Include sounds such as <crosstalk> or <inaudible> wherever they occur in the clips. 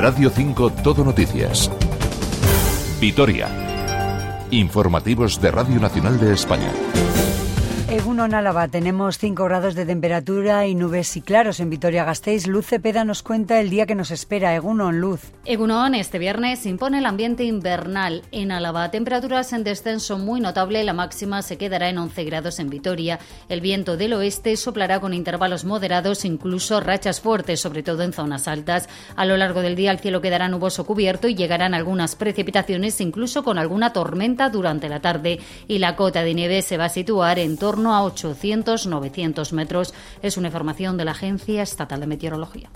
Radio 5 Todo Noticias. Vitoria. Informativos de Radio Nacional de España. En Álava tenemos 5 grados de temperatura y nubes y claros en Vitoria-Gasteiz. Luz Cepeda nos cuenta el día que nos espera. Egunon, Luz. Egunon, este viernes impone el ambiente invernal en Álava. Temperaturas en descenso muy notable. La máxima se quedará en 11 grados en Vitoria. El viento del oeste soplará con intervalos moderados, incluso rachas fuertes, sobre todo en zonas altas. A lo largo del día el cielo quedará nuboso cubierto y llegarán algunas precipitaciones, incluso con alguna tormenta durante la tarde. Y la cota de nieve se va a situar en torno a 8 800-900 metros. Es una información de la Agencia Estatal de Meteorología.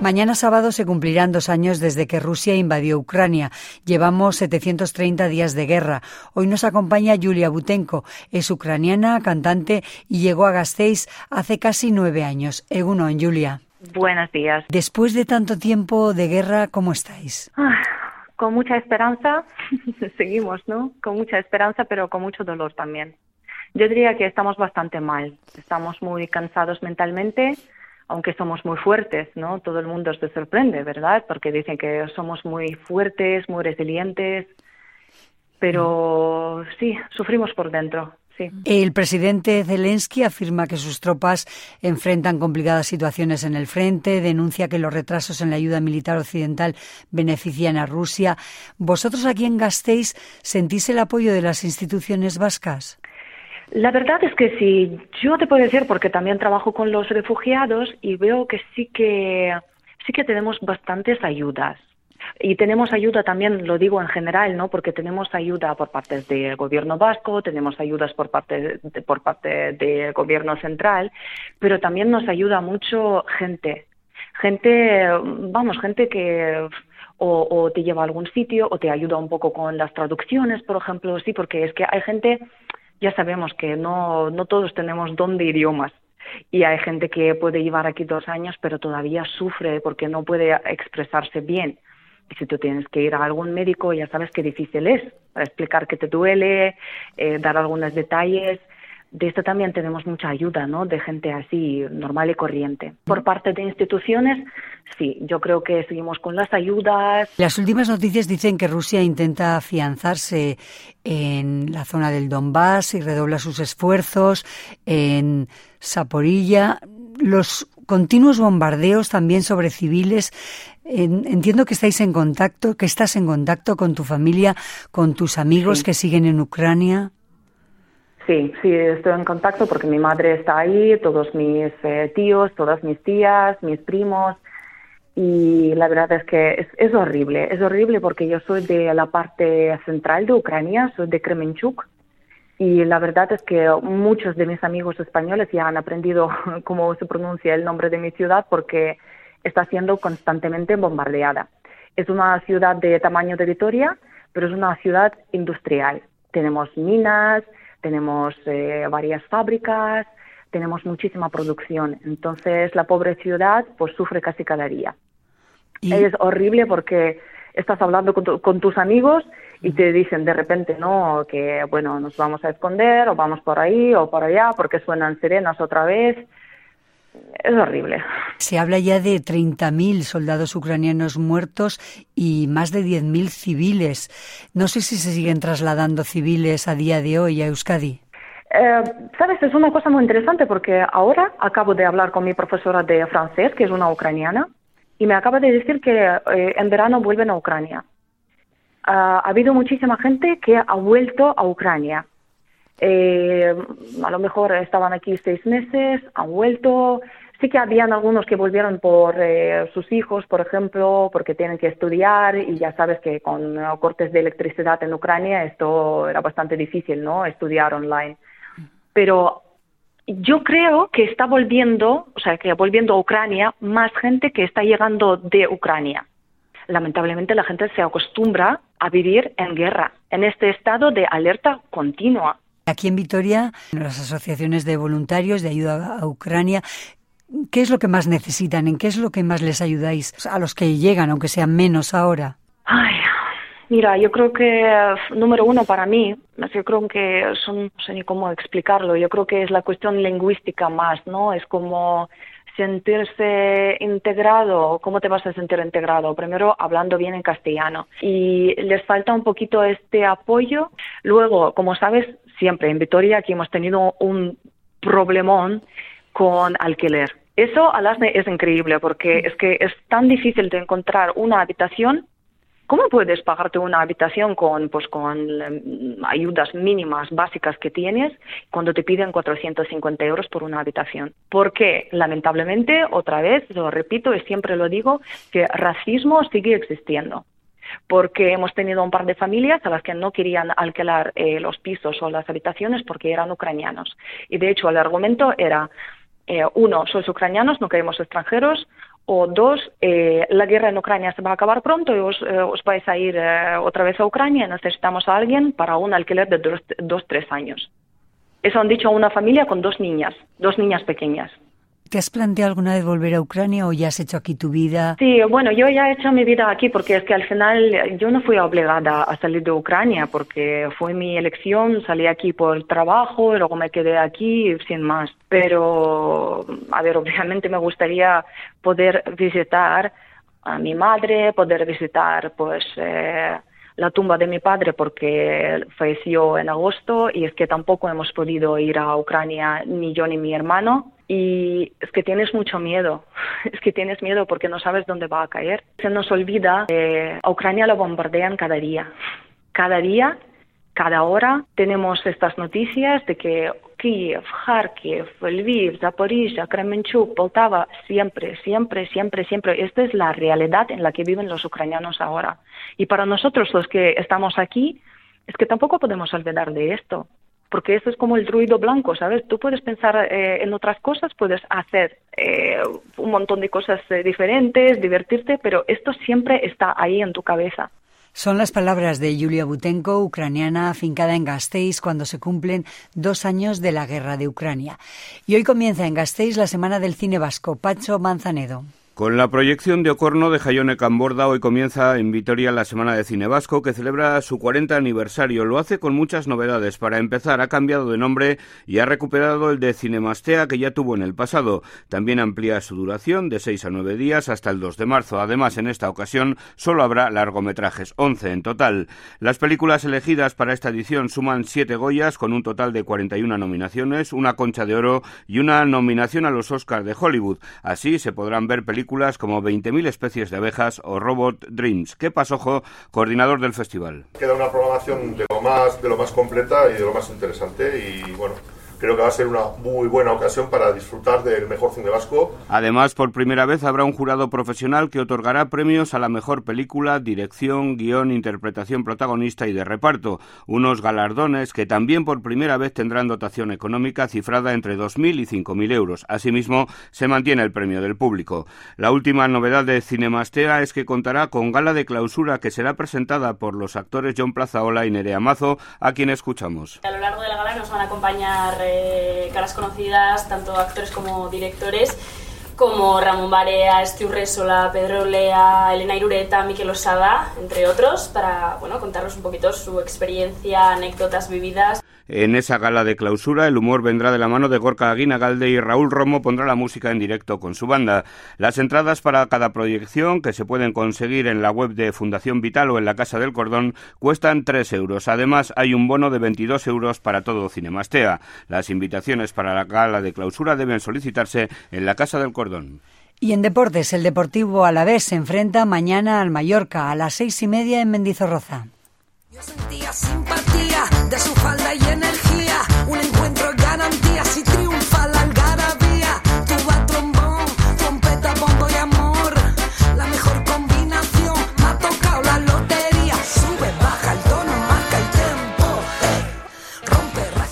Mañana sábado se cumplirán dos años desde que Rusia invadió Ucrania. Llevamos 730 días de guerra. Hoy nos acompaña Yulia Butenko. Es ucraniana, cantante y llegó a Gasteiz hace casi nueve años. Egunon, Julia. Buenos días. Después de tanto tiempo de guerra, ¿cómo estáis? Ah, con mucha esperanza, <laughs> seguimos, ¿no? Con mucha esperanza, pero con mucho dolor también. Yo diría que estamos bastante mal, estamos muy cansados mentalmente, aunque somos muy fuertes, ¿no? Todo el mundo se sorprende, ¿verdad? Porque dicen que somos muy fuertes, muy resilientes, pero sí, sufrimos por dentro. El presidente Zelensky afirma que sus tropas enfrentan complicadas situaciones en el frente, denuncia que los retrasos en la ayuda militar occidental benefician a Rusia. ¿Vosotros aquí en Gasteiz sentís el apoyo de las instituciones vascas? La verdad es que sí, yo te puedo decir porque también trabajo con los refugiados y veo que sí que sí que tenemos bastantes ayudas. Y tenemos ayuda también, lo digo en general, ¿no? Porque tenemos ayuda por parte del gobierno vasco, tenemos ayudas por parte de, por parte del gobierno central, pero también nos ayuda mucho gente, gente, vamos, gente que o, o, te lleva a algún sitio o te ayuda un poco con las traducciones, por ejemplo, sí, porque es que hay gente, ya sabemos que no, no todos tenemos don de idiomas. Y hay gente que puede llevar aquí dos años, pero todavía sufre porque no puede expresarse bien si tú tienes que ir a algún médico, ya sabes qué difícil es para explicar qué te duele, eh, dar algunos detalles. De esto también tenemos mucha ayuda, ¿no? De gente así, normal y corriente. Por parte de instituciones, sí, yo creo que seguimos con las ayudas. Las últimas noticias dicen que Rusia intenta afianzarse en la zona del Donbass y redobla sus esfuerzos en Saporilla. Los continuos bombardeos también sobre civiles Entiendo que estáis en contacto, que estás en contacto con tu familia, con tus amigos que siguen en Ucrania. Sí, sí, estoy en contacto porque mi madre está ahí, todos mis eh, tíos, todas mis tías, mis primos. Y la verdad es que es, horrible, es horrible porque yo soy de la parte central de Ucrania, soy de Kremenchuk. Y la verdad es que muchos de mis amigos españoles ya han aprendido <laughs> cómo se pronuncia el nombre de mi ciudad porque está siendo constantemente bombardeada. Es una ciudad de tamaño de Vitoria, pero es una ciudad industrial. Tenemos minas, tenemos eh, varias fábricas, tenemos muchísima producción. Entonces la pobre ciudad pues sufre casi cada día. Y... Es horrible porque estás hablando con, con, tus amigos y te dicen de repente, no, que bueno, nos vamos a esconder o vamos por ahí o por allá porque suenan sirenas otra vez es horrible. Se habla ya de 30.000 soldados ucranianos muertos y más de 10.000 civiles. No sé si se siguen trasladando civiles a día de hoy a Euskadi. Eh, Sabes, es una cosa muy interesante porque ahora acabo de hablar con mi profesora de francés, que es una ucraniana, y me acaba de decir que eh, en verano vuelven a Ucrania. ha habido muchísima gente que ha vuelto a Ucrania eh, a lo mejor estaban aquí seis meses, han vuelto. Sí que habían algunos que volvieron por eh, sus hijos, por ejemplo, porque tienen que estudiar y ya sabes que con cortes de electricidad en Ucrania esto era bastante difícil, ¿no? Estudiar online. Pero yo creo que está volviendo, o sea, que volviendo a Ucrania más gente que está llegando de Ucrania. Lamentablemente la gente se acostumbra a vivir en guerra, en este estado de alerta continua. Aquí en Vitoria, las asociaciones de voluntarios de ayuda a Ucrania, ¿qué es lo que más necesitan? ¿En qué es lo que más les ayudáis a los que llegan, aunque sean menos ahora? Ay, Mira, yo creo que, número uno, para mí, yo creo que son, no sé ni cómo explicarlo, yo creo que es la cuestión lingüística más, ¿no? Es como sentirse integrado, ¿cómo te vas a sentir integrado? Primero hablando bien en castellano y les falta un poquito este apoyo. Luego, como sabes, siempre en Vitoria aquí hemos tenido un problemón con alquiler. Eso Alasne es increíble porque es que es tan difícil de encontrar una habitación ¿Cómo puedes pagarte una habitación con, pues, con em, ayudas mínimas básicas que tienes cuando te piden 450 euros por una habitación? Porque, lamentablemente, otra vez, lo repito y siempre lo digo, que racismo sigue existiendo. Porque hemos tenido un par de familias a las que no querían alquilar eh, los pisos o las habitaciones porque eran ucranianos. Y de hecho, el argumento era, eh, uno, sois ucranianos, no queremos extranjeros, o dos, eh, la guerra en Ucrania se va a acabar pronto y os, eh, vais a ir eh, otra vez a Ucrania. Necesitamos a alguien para un alquiler de dos, dos, tres años. Eso han dicho una familia con dos niñas, dos niñas pequeñas. ¿Te has planteado alguna vez volver a Ucrania o ya has hecho aquí tu vida? Sí, bueno, yo ya he hecho mi vida aquí porque es que al final yo no fui obligada a salir de Ucrania porque fue mi elección, salí aquí por trabajo y luego me quedé aquí sin más. Pero, a ver, obviamente me gustaría poder visitar a mi madre, poder visitar pues eh, la tumba de mi padre porque falleció en agosto y es que tampoco hemos podido ir a Ucrania ni yo ni mi hermano y es que tienes mucho miedo, <laughs> es que tienes miedo porque no sabes dónde va a caer. Se nos olvida que a Ucrania lo bombardean cada día, cada día, cada hora tenemos estas noticias de que Kiev, Kharkiv, Lviv, Zaporizhia, Kremenchuk, Poltava, siempre, siempre, siempre, siempre. Esta es la realidad en la que viven los ucranianos ahora. Y para nosotros los que estamos aquí, es que tampoco podemos olvidar de esto porque eso es como el ruido blanco, ¿sabes? Tú puedes pensar eh, en otras cosas, puedes hacer eh, un montón de cosas eh, diferentes, divertirte, pero esto siempre está ahí en tu cabeza. Son las palabras de Yulia Butenko, ucraniana afincada en Gasteiz cuando se cumplen dos años de la guerra de Ucrania. Y hoy comienza en Gasteiz la Semana del Cine Vasco. Pacho Manzanedo. Con la proyección de Ocorno de Jayone Camborda, hoy comienza en Vitoria la Semana de Cine Vasco, que celebra su 40 aniversario. Lo hace con muchas novedades. Para empezar, ha cambiado de nombre y ha recuperado el de Cinemastea que ya tuvo en el pasado. También amplía su duración de 6 a 9 días hasta el 2 de marzo. Además, en esta ocasión solo habrá largometrajes, 11 en total. Las películas elegidas para esta edición suman 7 Goyas, con un total de 41 nominaciones, una Concha de Oro y una nominación a los Oscars de Hollywood. Así se podrán ver películas películas como 20.000 especies de abejas o Robot Dreams. ¿Qué Pasojo, coordinador del festival? Queda una programación de lo más, de lo más completa y de lo más interesante y bueno, creo que va a ser una muy buena ocasión para disfrutar del mejor cine vasco. Además, por primera vez habrá un jurado profesional que otorgará premios a la mejor película, dirección, guion, interpretación protagonista y de reparto, unos galardones que también por primera vez tendrán dotación económica cifrada entre 2.000 y 5.000 euros. Asimismo, se mantiene el premio del público. La última novedad de Cinemastea es que contará con gala de clausura que será presentada por los actores John Plazaola y Nerea Mazo, a quien escuchamos. A lo largo de la gala nos van a acompañar caras conocidas, tanto actores como directores, como Ramón Barea, Stu Resola, Pedro Lea, Elena Irureta, Miquel Osada, entre otros, para bueno, un poquito su experiencia, anécdotas vividas. En esa gala de clausura, el humor vendrá de la mano de Gorka Aguinagalde y Raúl Romo pondrá la música en directo con su banda. Las entradas para cada proyección, que se pueden conseguir en la web de Fundación Vital o en la Casa del Cordón, cuestan 3 euros. Además, hay un bono de 22 euros para todo Cinemastea. Las invitaciones para la gala de clausura deben solicitarse en la Casa del Cordón. Y en deportes, el Deportivo Alavés se enfrenta mañana al Mallorca a las seis y media en Mendizorroza. Yo sentía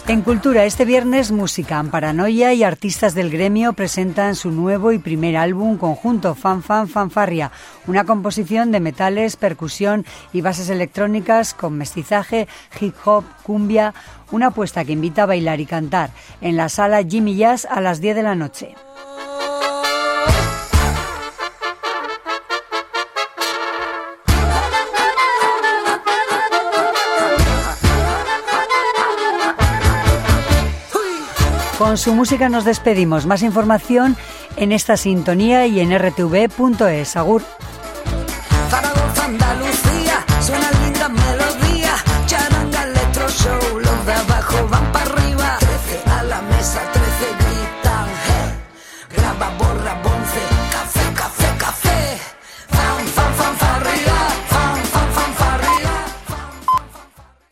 En cultura, este viernes, música en Paranoia y artistas del gremio presentan su nuevo y primer álbum conjunto, Fan Fan Fanfarria, una composición de metales, percusión y bases electrónicas con mestizaje, hip hop, cumbia, una apuesta que invita a bailar y cantar en la sala Jimmy Jazz a las 10 de la noche. Con su música nos despedimos. Más información en esta sintonía y en rtv.es. Agur.